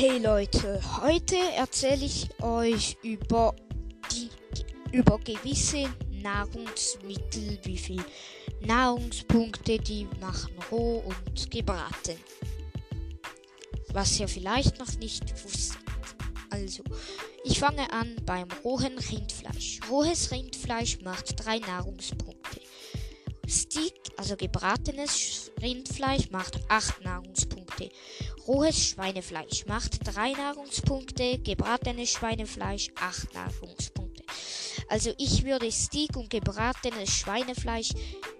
Hey Leute, heute erzähle ich euch über die über gewisse Nahrungsmittel, wie viel Nahrungspunkte die machen roh und gebraten. Was ihr vielleicht noch nicht wusstet. Also, ich fange an beim rohen Rindfleisch. Rohes Rindfleisch macht drei Nahrungspunkte. Steak, also gebratenes Rindfleisch, macht acht Nahrungspunkte. Rohes Schweinefleisch macht 3 Nahrungspunkte, gebratenes Schweinefleisch 8 Nahrungspunkte. Also ich würde Steak und gebratenes Schweinefleisch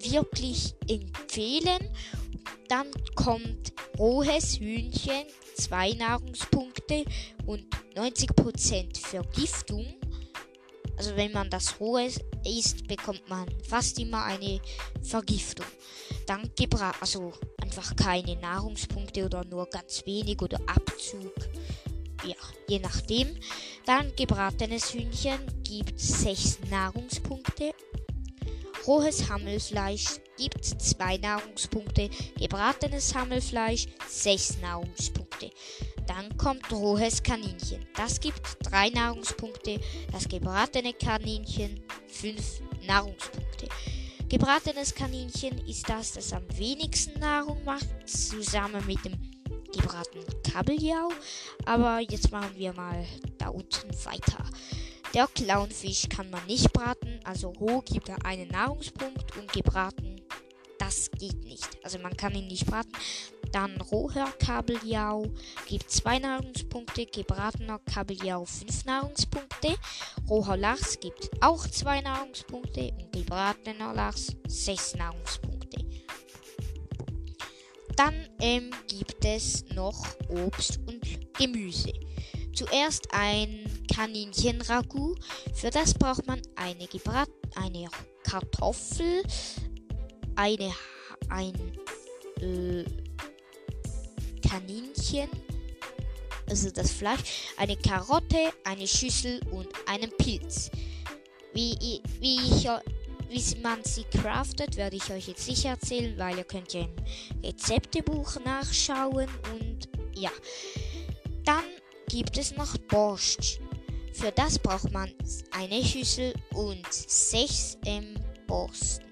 wirklich empfehlen. Dann kommt rohes Hühnchen 2 Nahrungspunkte und 90% Vergiftung. Also wenn man das rohe isst, bekommt man fast immer eine Vergiftung. Dann gebra also einfach keine Nahrungspunkte oder nur ganz wenig oder Abzug. Ja, je nachdem. Dann gebratenes Hühnchen gibt 6 Nahrungspunkte. Rohes Hammelfleisch gibt 2 Nahrungspunkte. Gebratenes Hammelfleisch 6 Nahrungspunkte. Dann kommt rohes Kaninchen. Das gibt 3 Nahrungspunkte. Das gebratene Kaninchen 5 Nahrungspunkte. Gebratenes Kaninchen ist das, das am wenigsten Nahrung macht, zusammen mit dem gebratenen Kabeljau. Aber jetzt machen wir mal da unten weiter. Der Clownfisch kann man nicht braten, also roh gibt er einen Nahrungspunkt und gebraten, das geht nicht. Also man kann ihn nicht braten. Dann roher Kabeljau gibt 2 Nahrungspunkte, gebratener Kabeljau 5 Nahrungspunkte. Roher Lachs gibt auch 2 Nahrungspunkte und gebratener Lachs 6 Nahrungspunkte. Dann ähm, gibt es noch Obst und Gemüse. Zuerst ein Kaninchen-Ragout. Für das braucht man eine, Gebrat eine Kartoffel, eine, ein äh, Kaninchen, also das Fleisch, eine Karotte, eine Schüssel und einen Pilz. Wie, wie, ich, wie man sie craftet, werde ich euch jetzt nicht erzählen, weil ihr könnt ja im Rezeptebuch nachschauen und ja. Dann gibt es noch Borscht. Für das braucht man eine Schüssel und sechs ähm, Borsten.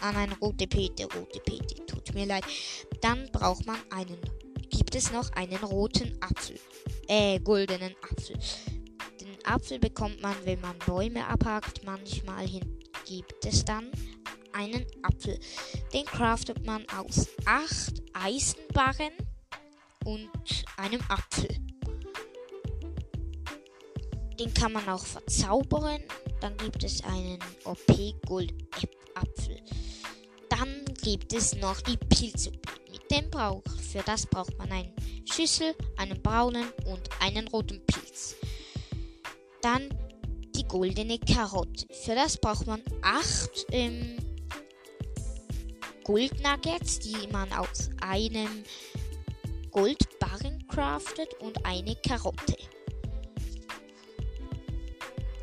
Ah, eine rote Pete, rote Pete, tut mir leid. Dann braucht man einen gibt es noch einen roten Apfel. Äh, goldenen Apfel. Den Apfel bekommt man, wenn man Bäume abhakt. Manchmal gibt es dann einen Apfel. Den craftet man aus acht Eisenbarren und einem Apfel. Den kann man auch verzaubern. Dann gibt es einen OP Gold Apfel. Dann gibt es noch die Pilzsuppe den braucht. Für das braucht man eine Schüssel, einen braunen und einen roten Pilz. Dann die goldene Karotte. Für das braucht man acht ähm, Goldnuggets, die man aus einem Goldbarren craftet und eine Karotte.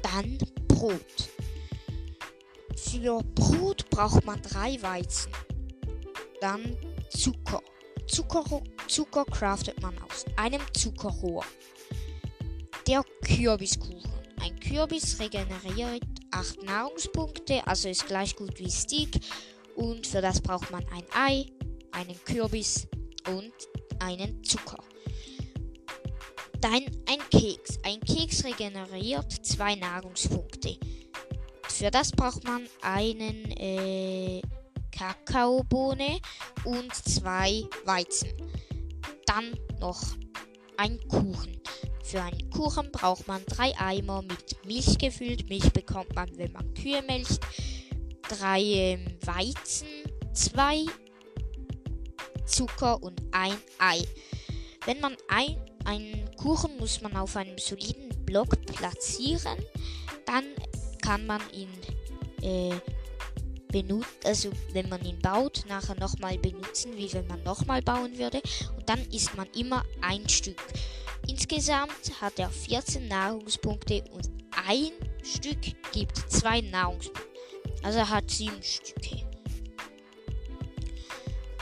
Dann Brot. Für Brot braucht man drei Weizen. Dann Zucker. Zucker, Zucker craftet man aus einem Zuckerrohr. Der Kürbiskuchen. Ein Kürbis regeneriert 8 Nahrungspunkte, also ist gleich gut wie Steak. Und für das braucht man ein Ei, einen Kürbis und einen Zucker. Dann ein Keks. Ein Keks regeneriert 2 Nahrungspunkte. Für das braucht man einen äh, Kakaobohne und zwei Weizen. Dann noch ein Kuchen. Für einen Kuchen braucht man drei Eimer mit Milch gefüllt. Milch bekommt man, wenn man Kühe melkt. Drei ähm, Weizen, zwei Zucker und ein Ei. Wenn man ein, einen Kuchen muss man auf einem soliden Block platzieren, dann kann man ihn äh, benutzt, also wenn man ihn baut, nachher nochmal benutzen, wie wenn man nochmal bauen würde. Und dann isst man immer ein Stück. Insgesamt hat er 14 Nahrungspunkte und ein Stück gibt zwei Nahrungspunkte. Also er hat sieben Stücke.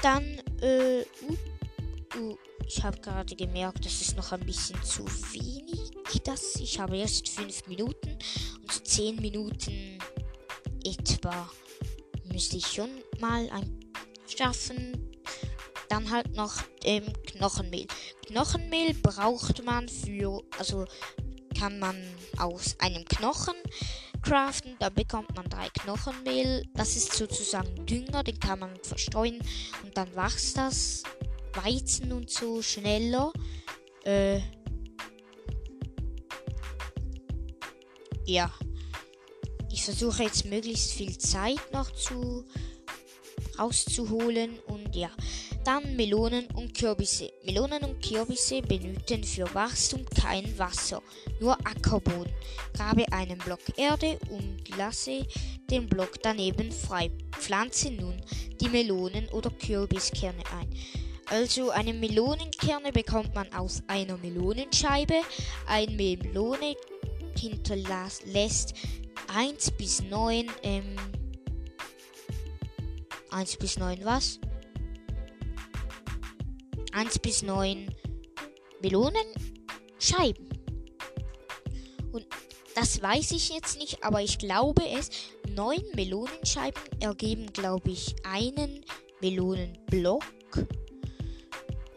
Dann, äh, uh, uh, ich habe gerade gemerkt, das ist noch ein bisschen zu wenig. Das, ich habe erst 5 Minuten und so 10 Minuten etwa müsste ich schon mal schaffen. Dann halt noch ähm, Knochenmehl. Knochenmehl braucht man für, also kann man aus einem Knochen craften. Da bekommt man drei Knochenmehl. Das ist sozusagen Dünger, den kann man verstreuen und dann wächst das Weizen und so schneller. Äh, ja. Ich versuche jetzt möglichst viel Zeit noch zu rauszuholen und ja. Dann Melonen und Kürbisse. Melonen und Kürbisse benötigen für Wachstum kein Wasser, nur Ackerboden. Grabe einen Block Erde und lasse den Block daneben frei. Pflanze nun die Melonen oder Kürbiskerne ein. Also eine Melonenkerne bekommt man aus einer Melonenscheibe. Eine Melone hinterlässt 1 bis 9 ähm, 1 bis 9 was? 1 bis 9 Melonenscheiben. Und das weiß ich jetzt nicht, aber ich glaube es. 9 Melonenscheiben ergeben, glaube ich, einen Melonenblock.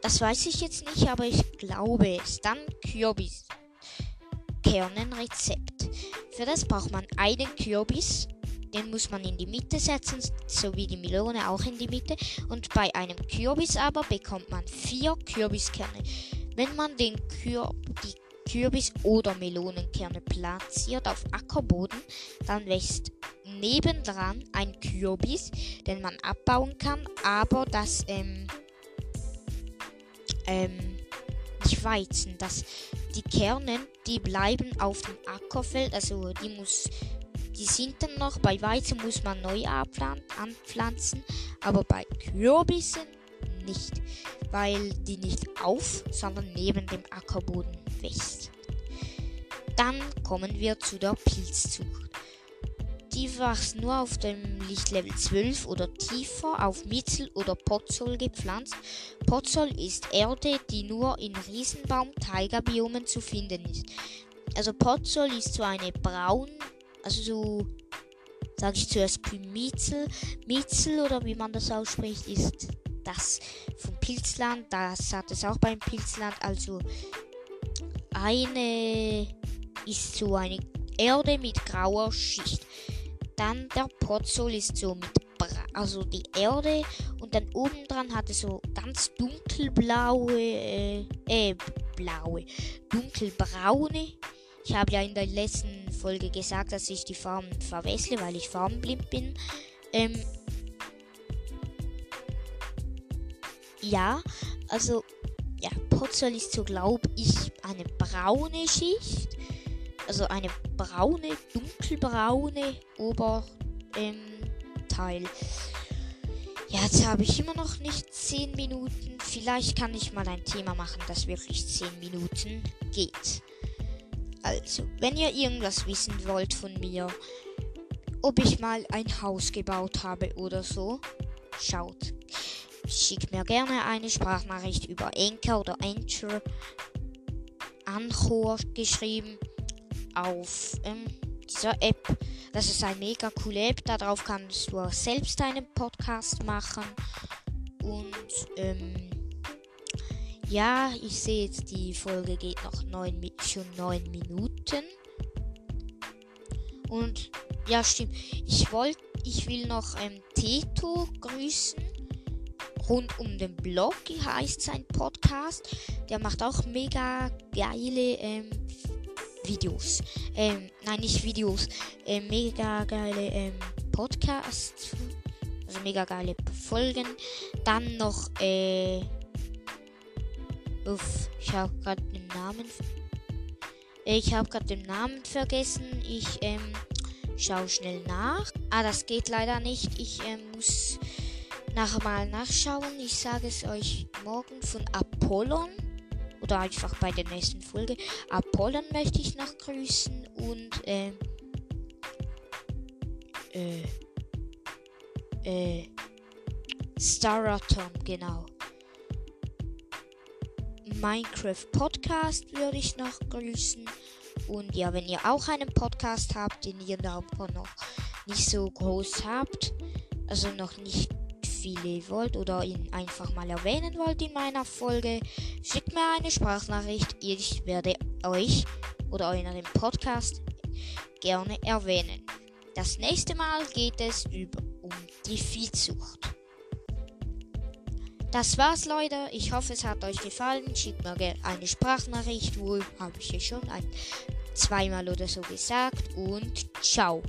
Das weiß ich jetzt nicht, aber ich glaube es. Dann Kürbis. Kernenrezept. Für das braucht man einen Kürbis, den muss man in die Mitte setzen, so wie die Melone auch in die Mitte. Und bei einem Kürbis aber bekommt man vier Kürbiskerne. Wenn man den Kür die Kürbis- oder Melonenkerne platziert auf Ackerboden, dann wächst nebendran ein Kürbis, den man abbauen kann, aber das ähm, ähm, nicht Weizen, das die Kerne, die bleiben auf dem Ackerfeld, also die muss die sind dann noch, bei Weizen muss man neu anpflanzen, aber bei Kürbissen nicht, weil die nicht auf, sondern neben dem Ackerboden wächst. Dann kommen wir zu der Pilzzucht. Die wächst nur auf dem Lichtlevel 12 oder tiefer auf Mitzel- oder Potzol gepflanzt. Potzol ist Erde, die nur in Riesenbaum-Taiga-Biomen zu finden ist. Also Potzol ist so eine braun also so, sage ich zuerst Mietzel. Mietzel oder wie man das ausspricht, ist das vom Pilzland. Das hat es auch beim Pilzland. Also eine ist so eine Erde mit grauer Schicht. Dann der Potzol ist so mit also die Erde und dann oben dran hat es so ganz dunkelblaue äh, äh blaue dunkelbraune ich habe ja in der letzten Folge gesagt, dass ich die Farben verwechsle, weil ich farbenblind bin. Ähm, ja, also, ja, Potzol ist so, glaube ich, eine braune Schicht. Also eine braune, dunkelbraune Oberteil. Ähm, ja, jetzt habe ich immer noch nicht 10 Minuten. Vielleicht kann ich mal ein Thema machen, das wirklich 10 Minuten geht. Also, wenn ihr irgendwas wissen wollt von mir, ob ich mal ein Haus gebaut habe oder so, schaut. Schickt mir gerne eine Sprachnachricht über Anchor oder Anchor, Anchor geschrieben auf ähm, dieser App. Das ist eine mega coole App. Darauf kannst du auch selbst einen Podcast machen. Und ähm, ja, ich sehe jetzt, die Folge geht noch neun, schon neun Minuten. Und ja, stimmt. Ich wollte, ich will noch ähm, Teto grüßen. Rund um den Blog heißt sein Podcast. Der macht auch mega geile ähm, Videos. Ähm, nein, nicht Videos. Ähm, mega geile ähm, Podcasts. Also mega geile Folgen. Dann noch, äh, Uff, ich habe gerade den Namen. Ich habe gerade den Namen vergessen. Ich ähm, schaue schnell nach. Ah, das geht leider nicht. Ich ähm, muss nachher mal nachschauen. Ich sage es euch morgen von Apollon. Oder einfach bei der nächsten Folge. Apollon möchte ich noch grüßen und ähm, äh, äh, Staratom, genau. Minecraft Podcast würde ich noch grüßen. Und ja, wenn ihr auch einen Podcast habt, den ihr aber noch nicht so groß habt, also noch nicht viele wollt oder ihn einfach mal erwähnen wollt in meiner Folge, schickt mir eine Sprachnachricht. Ich werde euch oder euren Podcast gerne erwähnen. Das nächste Mal geht es über, um die Viehzucht. Das war's, Leute. Ich hoffe, es hat euch gefallen. Schickt mir eine Sprachnachricht. Wohl habe ich ja schon ein, zweimal oder so gesagt. Und ciao.